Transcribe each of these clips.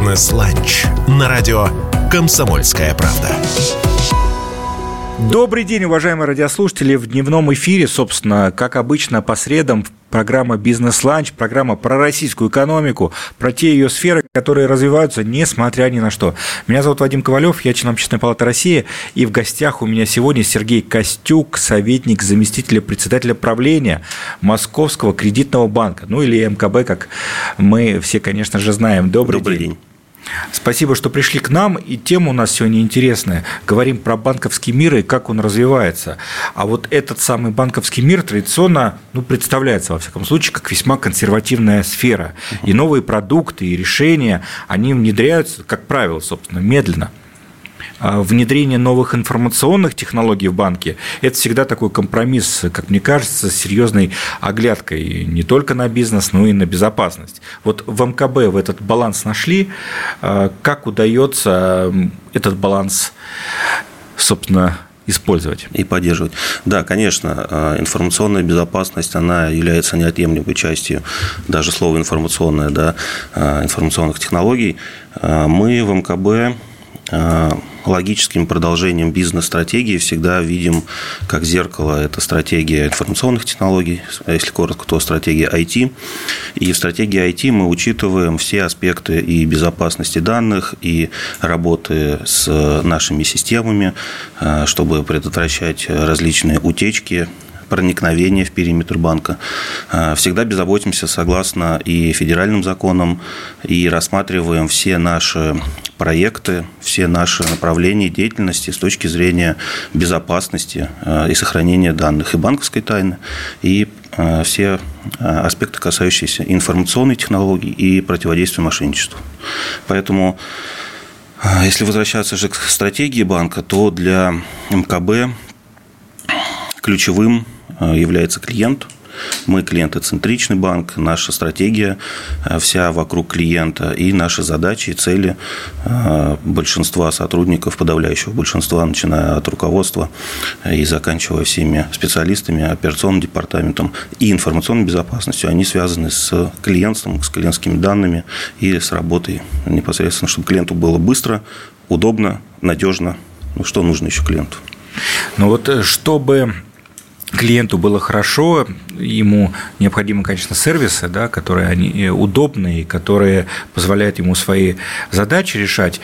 Бизнес-ланч на радио «Комсомольская правда». Добрый день, уважаемые радиослушатели. В дневном эфире, собственно, как обычно, по средам программа «Бизнес-ланч», программа про российскую экономику, про те ее сферы, которые развиваются, несмотря ни на что. Меня зовут Вадим Ковалев, я член Общественной палаты России, и в гостях у меня сегодня Сергей Костюк, советник заместителя председателя правления Московского кредитного банка, ну или МКБ, как мы все, конечно же, знаем. Добрый, Добрый день. день. Спасибо, что пришли к нам. И тема у нас сегодня интересная. Говорим про банковский мир и как он развивается. А вот этот самый банковский мир традиционно ну, представляется, во всяком случае, как весьма консервативная сфера. И новые продукты, и решения, они внедряются, как правило, собственно, медленно. А, внедрение новых информационных технологий в банке – это всегда такой компромисс, как мне кажется, с серьезной оглядкой не только на бизнес, но и на безопасность. Вот в МКБ в этот баланс нашли. А, как удается этот баланс, собственно, использовать. И поддерживать. Да, конечно, а, информационная безопасность, она является неотъемлемой частью даже слова информационная, да, информационных технологий. Мы в МКБ логическим продолжением бизнес-стратегии всегда видим как зеркало. Это стратегия информационных технологий, а если коротко, то стратегия IT. И в стратегии IT мы учитываем все аспекты и безопасности данных, и работы с нашими системами, а, чтобы предотвращать различные утечки проникновения в периметр банка. А, всегда беззаботимся согласно и федеральным законам, и рассматриваем все наши проекты, все наши направления деятельности с точки зрения безопасности а, и сохранения данных и банковской тайны, и а, все аспекты, касающиеся информационной технологии и противодействия мошенничеству. Поэтому если возвращаться же к стратегии банка, то для МКБ ключевым Э, является клиент. Мы клиентоцентричный банк, наша стратегия э, вся вокруг клиента и наши задачи и цели э, большинства сотрудников, подавляющего большинства, начиная от руководства и заканчивая всеми специалистами, операционным департаментом и информационной безопасностью, они связаны с клиентством, с клиентскими данными и с работой непосредственно, чтобы клиенту было быстро, удобно, надежно. Ну, что нужно еще клиенту? Ну вот чтобы клиенту было хорошо, ему необходимы, конечно, сервисы, да, которые они э, удобные, которые позволяют ему свои задачи решать.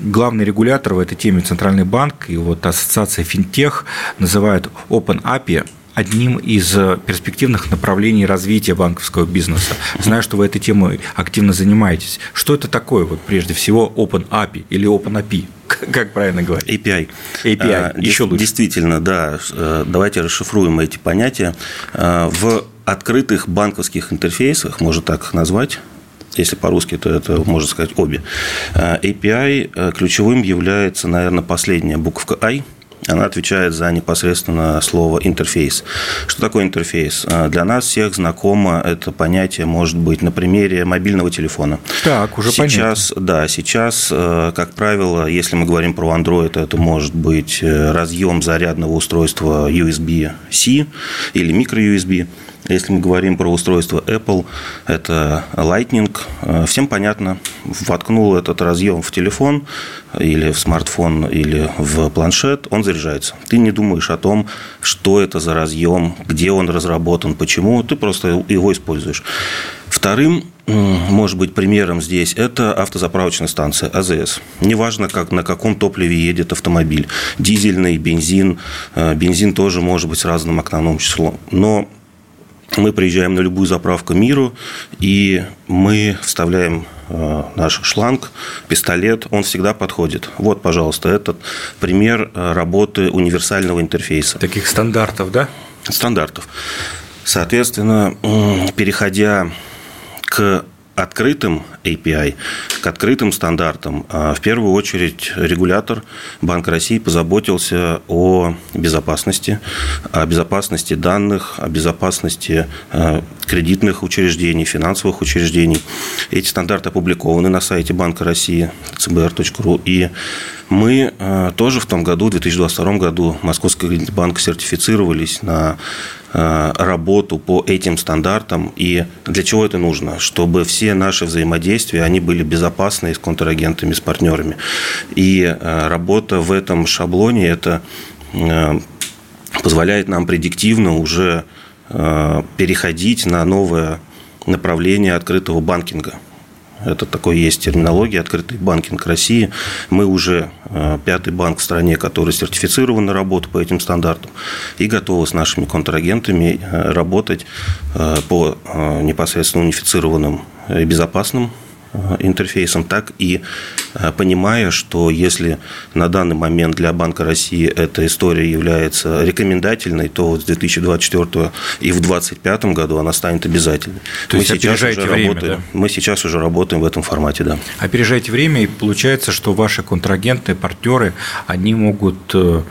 Главный регулятор в этой теме Центральный банк и вот ассоциация финтех называют Open API одним из перспективных направлений развития банковского бизнеса. Знаю, что вы этой темой активно занимаетесь. Что это такое, вот прежде всего, Open API или Open API? Как правильно говорить? API. API, а, еще лучше. Действительно, да. Э, давайте расшифруем эти понятия. Э, в открытых банковских интерфейсах, можно так их назвать, если по-русски, то это можно сказать обе. Э, API ключевым является, наверное, последняя буковка I – она отвечает за непосредственно слово интерфейс. Что такое интерфейс? А, для нас всех знакомо это понятие, может быть, на примере мобильного телефона. Так, уже сейчас, понятно. Да, сейчас, э, как правило, если мы говорим про Android, это может быть э, разъем зарядного устройства USB-C или micro-USB. Если мы говорим про устройство Apple, это Lightning. Э, всем понятно, воткнул этот разъем в телефон или в смартфон, или в планшет, он заряжается. Ты не думаешь о том, что это за разъем, где он разработан, почему, ты просто его используешь. Вторым, может быть, примером здесь это автозаправочная станция АЗС. Неважно, как, на каком топливе едет автомобиль. Дизельный, бензин. Э, бензин тоже может быть с разным окновным числом. Но мы приезжаем на любую заправку миру, и мы вставляем э, наш шланг, пистолет, он всегда подходит. Вот, пожалуйста, этот пример э, работы универсального интерфейса. Таких стандартов, да? Стандартов. Соответственно, переходя к открытым API, к открытым стандартам, а в первую очередь регулятор Банк России позаботился о безопасности, о безопасности данных, о безопасности а, кредитных учреждений, финансовых учреждений. Эти стандарты опубликованы на сайте Банка России cbr.ru. И мы э, тоже в том году, в 2022 году, Московский банк сертифицировались на э, работу по этим стандартам. И для чего это нужно? Чтобы все наши взаимодействия, они были безопасны с контрагентами, с партнерами. И э, работа в этом шаблоне, это позволяет нам предиктивно уже переходить на новое направление открытого банкинга – это такой есть терминология, открытый банкинг России. Мы уже э, пятый банк в стране, который сертифицирован на работу по этим стандартам и готовы с нашими контрагентами э, работать э, по непосредственно унифицированным и безопасным Э, интерфейсом, так и э, понимая, что если на данный момент для Банка России эта история является рекомендательной, то вот с 2024 и в 2025 году она станет обязательной. То мы есть сейчас уже время, работаем, да? Мы сейчас уже работаем в этом формате, да. Опережаете время, и получается, что ваши контрагенты, партнеры, они могут э,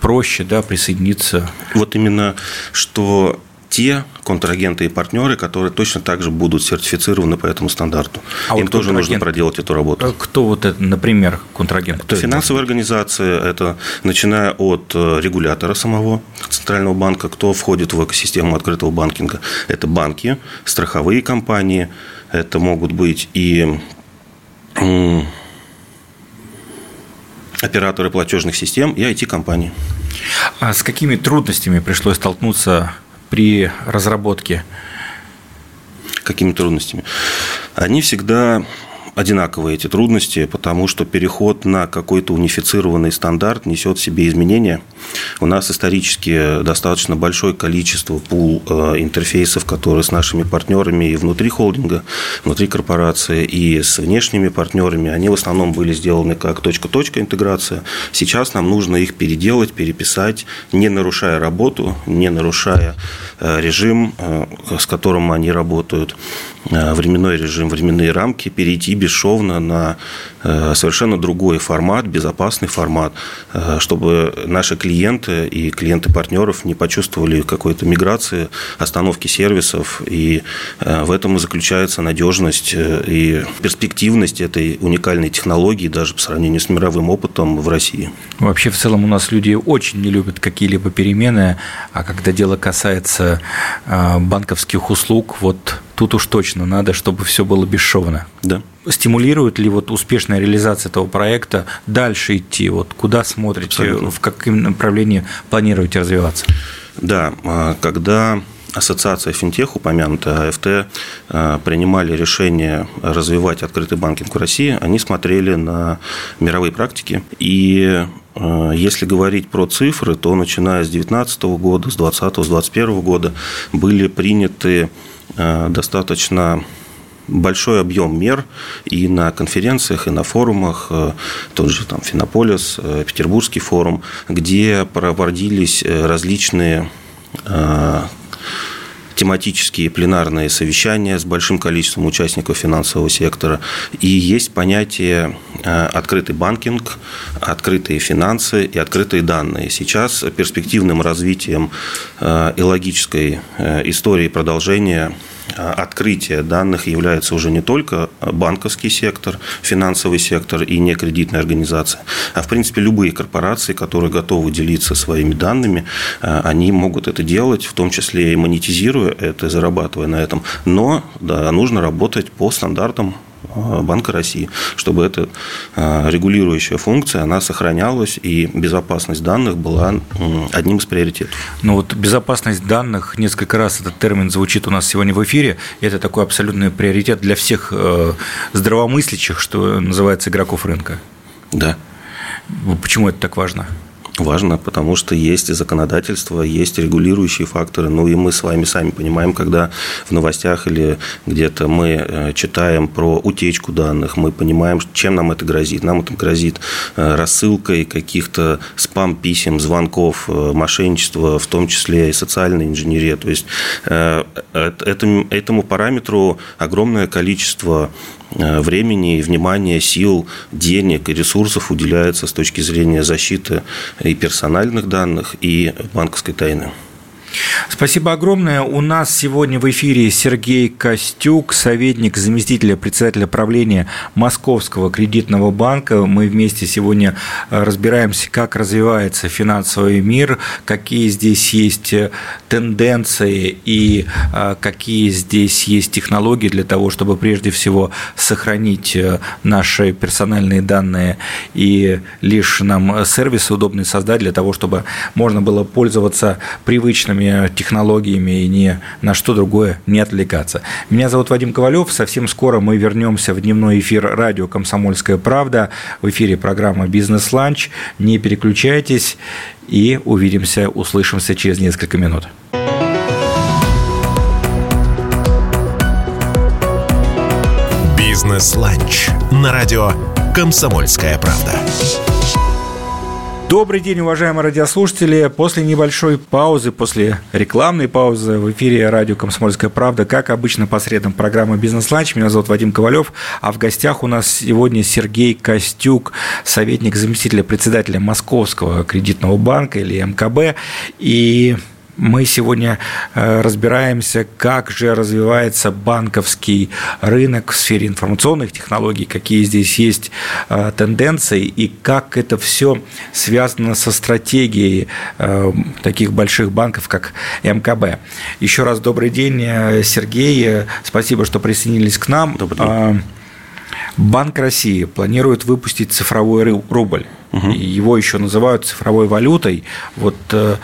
проще да, присоединиться. Вот именно, что те контрагенты и партнеры, которые точно так же будут сертифицированы по этому стандарту. А Им вот тоже нужно проделать эту работу. Э, кто вот это, например, контрагент? Кто Финансовая это? организация, это начиная от э, регулятора самого Центрального банка, кто входит в экосистему открытого банкинга. Это банки, страховые компании, это могут быть и операторы платежных систем и IT-компании. А с какими трудностями пришлось столкнуться при разработке? Какими трудностями? Они всегда одинаковые эти трудности, потому что переход на какой-то унифицированный стандарт несет в себе изменения. У нас исторически достаточно большое количество пул э, интерфейсов, которые с нашими партнерами и внутри холдинга, внутри корпорации, и с внешними партнерами, они в основном были сделаны как точка-точка интеграция. Сейчас нам нужно их переделать, переписать, не нарушая работу, не нарушая э, режим, э, с которым они работают, временной режим, временные рамки, перейти бесшовно на э, совершенно другой формат, безопасный формат, э, чтобы наши клиенты и клиенты партнеров не почувствовали какой-то миграции, остановки сервисов. И э, в этом и заключается надежность и перспективность этой уникальной технологии даже по сравнению с мировым опытом в России. Вообще, в целом, у нас люди очень не любят какие-либо перемены, а когда дело касается банковских услуг, вот тут уж точно надо, чтобы все было бесшовно. Да. Стимулирует ли вот успешная реализация этого проекта дальше идти? Вот куда смотрите, Абсолютно. в каком направлении планируете развиваться? Да, а, когда Ассоциация финтех, упомянутая АФТ, а, принимали решение развивать открытый банкинг в России, они смотрели на мировые практики. И а, если говорить про цифры, то начиная с 2019 года, с 2020, с 2021 года были приняты достаточно большой объем мер и на конференциях, и на форумах, э, тот же там Финополис, э, Петербургский форум, где проводились различные тематические пленарные совещания с большим количеством участников финансового сектора. И есть понятие открытый банкинг, открытые финансы и открытые данные. Сейчас перспективным развитием и логической истории продолжения открытия данных является уже не только банковский сектор, финансовый сектор и некредитная организация, а в принципе любые корпорации, которые готовы делиться своими данными, а, они могут это делать, в том числе и монетизируя это, зарабатывая на этом. Но да, нужно работать по стандартам Банка России, чтобы эта э, регулирующая функция, она сохранялась, и безопасность данных была одним из приоритетов. Ну вот безопасность данных, несколько раз этот термин звучит у нас сегодня в эфире, это такой абсолютный приоритет для всех э, здравомыслящих, что называется, игроков рынка. Да. Почему это так важно? Важно, потому что есть законодательство, есть регулирующие факторы. Ну и мы с вами сами понимаем, когда в новостях или где-то мы э, читаем про утечку данных, мы понимаем, чем нам это грозит. Нам это грозит э, рассылкой каких-то спам-писем, звонков, э, мошенничества, в том числе и социальной инженерии. То есть этому параметру огромное количество времени, внимания, сил, денег и ресурсов уделяется с точки зрения защиты и персональных данных, и банковской тайны. Спасибо огромное. У нас сегодня в эфире Сергей Костюк, советник заместителя председателя правления Московского кредитного банка. Мы вместе сегодня э, разбираемся, как развивается финансовый мир, какие здесь есть э, тенденции и э, какие здесь есть технологии для того, чтобы прежде всего сохранить наши персональные данные и лишь нам сервисы удобные создать для того, чтобы можно было пользоваться привычными технологиями и ни на что другое не отвлекаться. Меня зовут Вадим Ковалев. Совсем скоро мы вернемся в дневной эфир радио «Комсомольская правда». В эфире программа «Бизнес-ланч». Не переключайтесь и увидимся, услышимся через несколько минут. «Бизнес-ланч» на радио «Комсомольская правда». Добрый день, уважаемые радиослушатели. После небольшой паузы, после рекламной паузы в эфире радио «Комсомольская правда», как обычно, по средам программы «Бизнес-ланч». Меня зовут Вадим Ковалев, а в гостях у нас сегодня Сергей Костюк, советник заместителя председателя Московского кредитного банка или МКБ. И мы сегодня э, разбираемся, как же развивается банковский рынок в сфере информационных технологий, какие здесь есть э, тенденции и как это все связано со стратегией э, таких больших банков, как МКБ. Еще раз добрый день, Сергей. Спасибо, что присоединились к нам. Добрый день. Банк России планирует выпустить цифровой рубль. Угу. Его еще называют цифровой валютой. Вот э,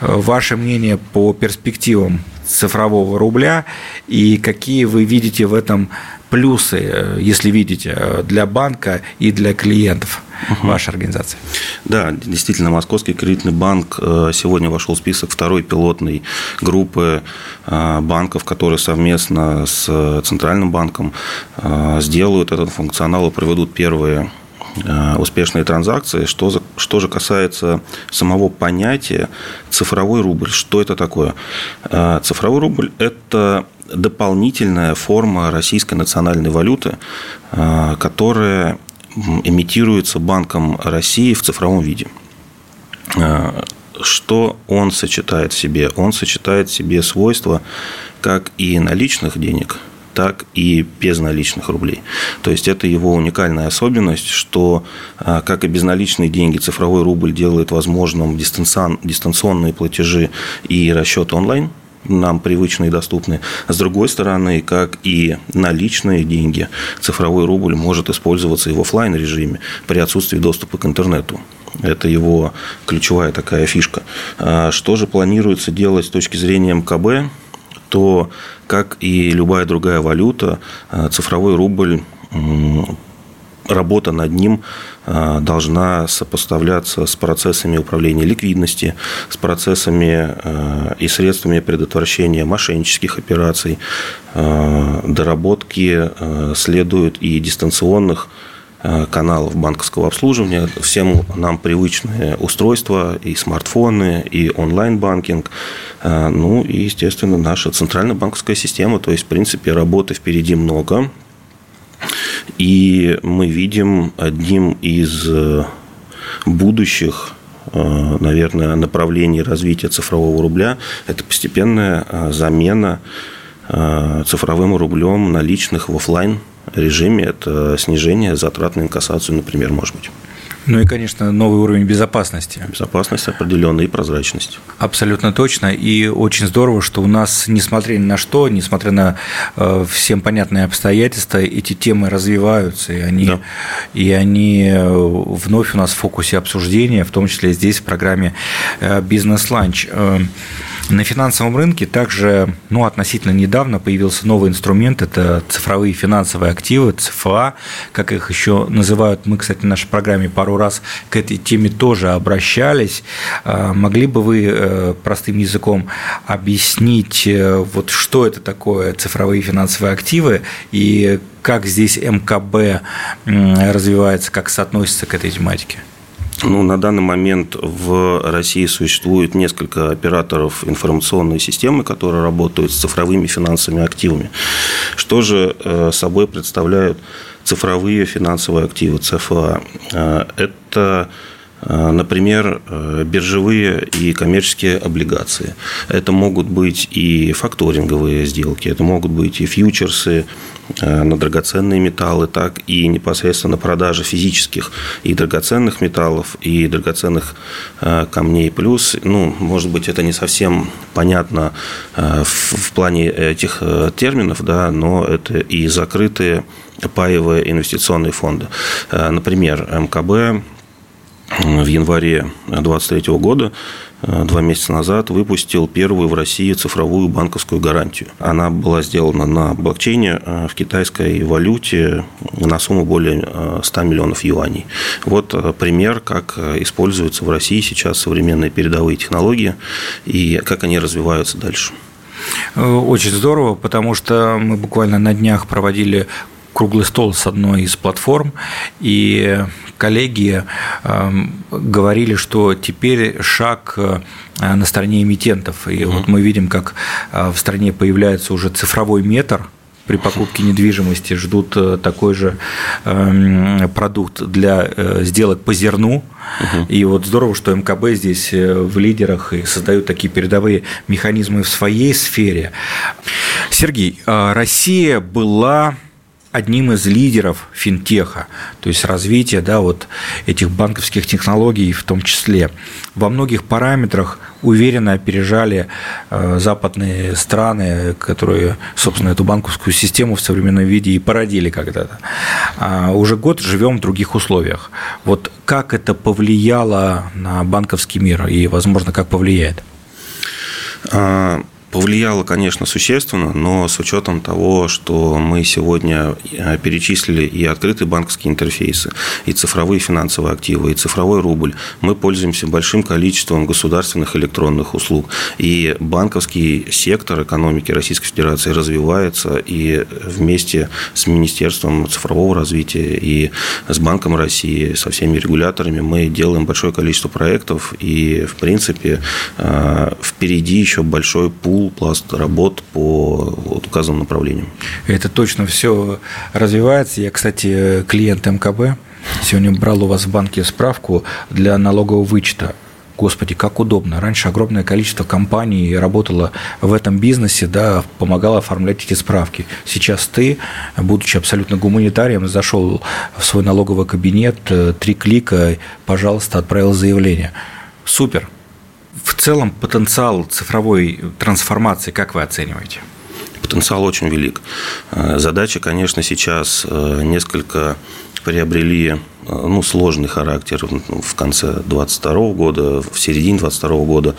ваше мнение по перспективам цифрового рубля и какие вы видите в этом плюсы, э, если видите, э, для банка и для клиентов угу. вашей организации? Да, действительно, Московский кредитный банк э, сегодня вошел в список второй пилотной группы банков, которые совместно с Центральным банком сделают этот функционал и проведут первые успешные транзакции. Что, за, что же касается самого понятия цифровой рубль, что это такое? Цифровой рубль – это дополнительная форма российской национальной валюты, а, которая имитируется Банком России в цифровом виде. Что он сочетает в себе? Он сочетает в себе свойства как и наличных денег, так и безналичных рублей. То есть это его уникальная особенность, что а, как и безналичные деньги, цифровой рубль делает возможным дистанционные платежи и расчеты онлайн – нам привычны и доступны. С другой стороны, как и наличные деньги, цифровой рубль может использоваться и в офлайн режиме при отсутствии доступа к интернету. Это его ключевая такая фишка. А что же планируется делать с точки зрения МКБ? То, как и любая другая валюта, а, цифровой рубль работа над ним а, должна сопоставляться с процессами управления ликвидности, с процессами а, и средствами предотвращения мошеннических операций. Доработки следуют и дистанционных каналов банковского обслуживания, всем нам привычные устройства, и смартфоны, и онлайн-банкинг, ну и, естественно, наша центральная банковская система, то есть, в принципе, работы впереди много, и мы видим одним из э, будущих э, наверное, направлений развития цифрового рубля – это постепенная э, замена цифровым рублем наличных в офлайн режиме. Это снижение затрат на инкассацию, например, может быть. Ну и, конечно, новый уровень безопасности. Безопасность определенная и прозрачность. Абсолютно точно. И очень здорово, что у нас, несмотря ни на что, несмотря на э, всем понятные обстоятельства, эти темы развиваются, и они, да. и они э, вновь у нас в фокусе обсуждения, в том числе здесь в программе э, «Бизнес-ланч». На финансовом рынке также ну, относительно недавно появился новый инструмент – это цифровые финансовые активы, ЦФА, как их еще называют. Мы, кстати, в нашей программе пару раз к этой теме тоже обращались. А, могли бы вы э, простым языком объяснить, э, вот что это такое цифровые финансовые активы и как здесь МКБ развивается, как соотносится к этой тематике? Ну, на данный момент в России существует несколько операторов информационной системы, которые работают с цифровыми финансовыми активами. Что же э, собой представляют цифровые финансовые активы, ЦФА? Э, это Например, биржевые и коммерческие облигации. Это могут быть и факторинговые сделки, это могут быть и фьючерсы, Э, на драгоценные металлы, так и непосредственно продажа физических и драгоценных металлов, и драгоценных э, камней. Плюс, ну, может быть, это не совсем понятно э, в плане этих терминов, да, но это и закрытые паевые инвестиционные фонды. Например, МКБ в январе 2023 года Э, два месяца назад выпустил первую в России цифровую банковскую гарантию. Она была сделана на блокчейне э, в китайской валюте на сумму более 100 э, миллионов юаней. Вот пример, как используются в России сейчас современные передовые технологии и как они развиваются дальше. Очень здорово, потому что мы буквально на днях проводили круглый стол с одной из платформ, и коллеги эм, говорили, что теперь шаг э, на стороне эмитентов. И угу. вот мы видим, как э, в стране появляется уже цифровой метр, при покупке недвижимости ждут э, такой же эм, продукт для сделок по зерну. Угу. И вот здорово, что МКБ здесь в лидерах и создают такие передовые механизмы в своей сфере. Сергей, Россия была одним из лидеров финтеха, то есть развития да, вот этих банковских технологий в том числе. Во многих параметрах уверенно опережали э, западные страны, которые, собственно, эту банковскую систему в современном виде и породили когда-то. А уже год живем в других условиях. Вот как это повлияло на банковский мир и, возможно, как повлияет? Повлияло, конечно, существенно, но с учетом того, что мы сегодня э, перечислили и открытые банковские интерфейсы, и цифровые финансовые активы, и цифровой рубль, мы пользуемся большим количеством государственных электронных услуг. И банковский сектор экономики Российской Федерации развивается, и вместе с Министерством цифрового развития и с Банком России, со всеми регуляторами мы делаем большое количество проектов, и, в принципе, э, впереди еще большой пул пул, пласт работ по вот указанным направлениям. Это точно все развивается. Я, кстати, клиент МКБ. Сегодня брал у вас в банке справку для налогового вычета. Господи, как удобно. Раньше огромное количество компаний работало в этом бизнесе, да, помогало оформлять эти справки. Сейчас ты, будучи абсолютно гуманитарием, зашел в свой налоговый кабинет, э, три клика, пожалуйста, отправил заявление. Супер в целом потенциал цифровой трансформации как вы оцениваете? Потенциал очень велик. Э, задача, конечно, сейчас э, несколько приобрели э, ну, сложный характер в конце 2022 года, в середине 2022 года,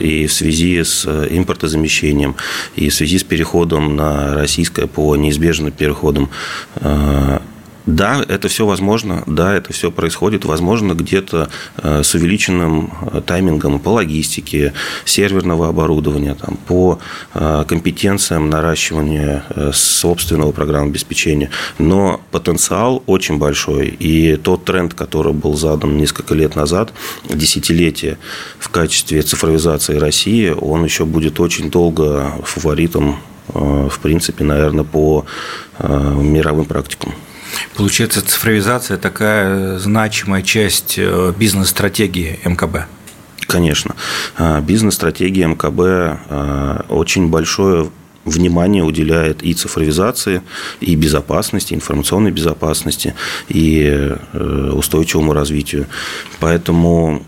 и в связи с импортозамещением, и в связи с переходом на российское ПО, неизбежным переходом да, это все возможно, да, это все происходит, возможно, где-то э, с увеличенным э, таймингом по логистике, серверного оборудования, там, по э, компетенциям наращивания собственного программного обеспечения. Но потенциал очень большой. И тот тренд, который был задан несколько лет назад, десятилетие в качестве цифровизации России, он еще будет очень долго фаворитом, в принципе, наверное, по мировым практикам. Получается, цифровизация такая значимая часть э, бизнес-стратегии МКБ. Конечно. А, бизнес-стратегия МКБ а, очень большое внимание уделяет и цифровизации, и безопасности, информационной безопасности, и э, устойчивому развитию. Поэтому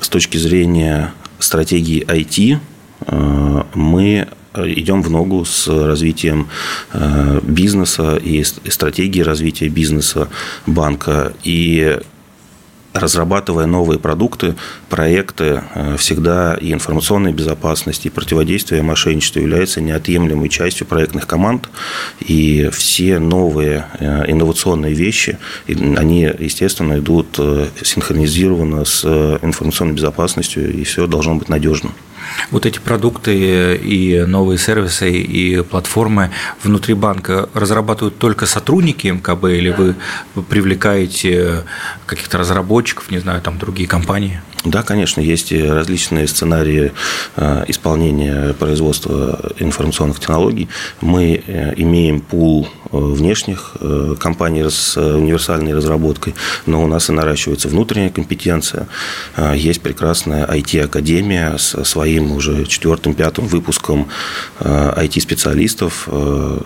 с точки зрения стратегии IT э, мы идем в ногу с развитием э, бизнеса и стратегии развития бизнеса банка. И разрабатывая новые продукты, проекты, э, всегда и информационная безопасность, и противодействие мошенничеству является неотъемлемой частью проектных команд. И все новые э, инновационные вещи, они, естественно, идут синхронизированно с информационной безопасностью, и все должно быть надежным вот эти продукты и новые сервисы и платформы внутри банка разрабатывают только сотрудники МКБ или вы привлекаете каких-то разработчиков, не знаю, там другие компании? Да, конечно, есть различные сценарии э, исполнения производства информационных технологий. Мы э, имеем пул э, внешних компаний с универсальной разработкой, но у нас и наращивается внутренняя компетенция. Есть прекрасная IT-академия с своим уже четвертым-пятым выпуском IT-специалистов.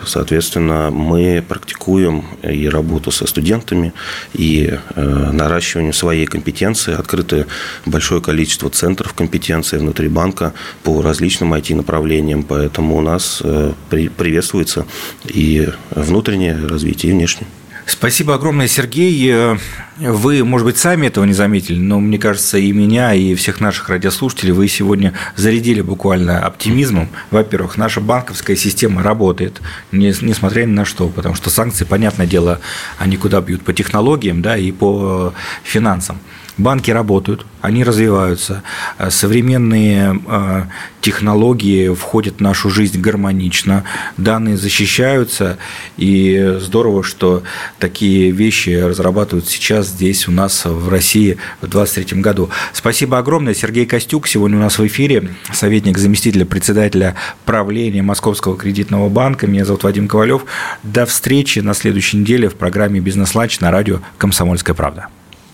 Соответственно, мы практикуем и работу со студентами, и наращиванием своей компетенции, открыты большое количество центров компетенции внутри банка по различным IT-направлениям, поэтому у нас э, приветствуется и внутреннее развитие, и внешнее. Спасибо огромное, Сергей. Э, вы, может быть, сами этого не заметили, но мне кажется, и меня, и всех наших радиослушателей вы сегодня зарядили буквально оптимизмом. Во-первых, наша банковская система работает, несмотря ни на что, потому что санкции, понятное дело, они куда бьют по технологиям да, и по финансам. Банки работают, они развиваются, э, современные э, технологии входят в нашу жизнь гармонично, данные защищаются, и здорово, что такие вещи разрабатывают сейчас здесь у нас в России в 2023 году. Спасибо огромное. Сергей Костюк сегодня у нас в эфире, советник заместителя председателя правления Московского кредитного банка. Меня зовут Вадим Ковалев. До встречи на следующей неделе в программе «Бизнес-ланч» на радио «Комсомольская правда».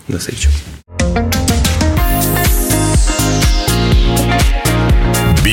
До встречи.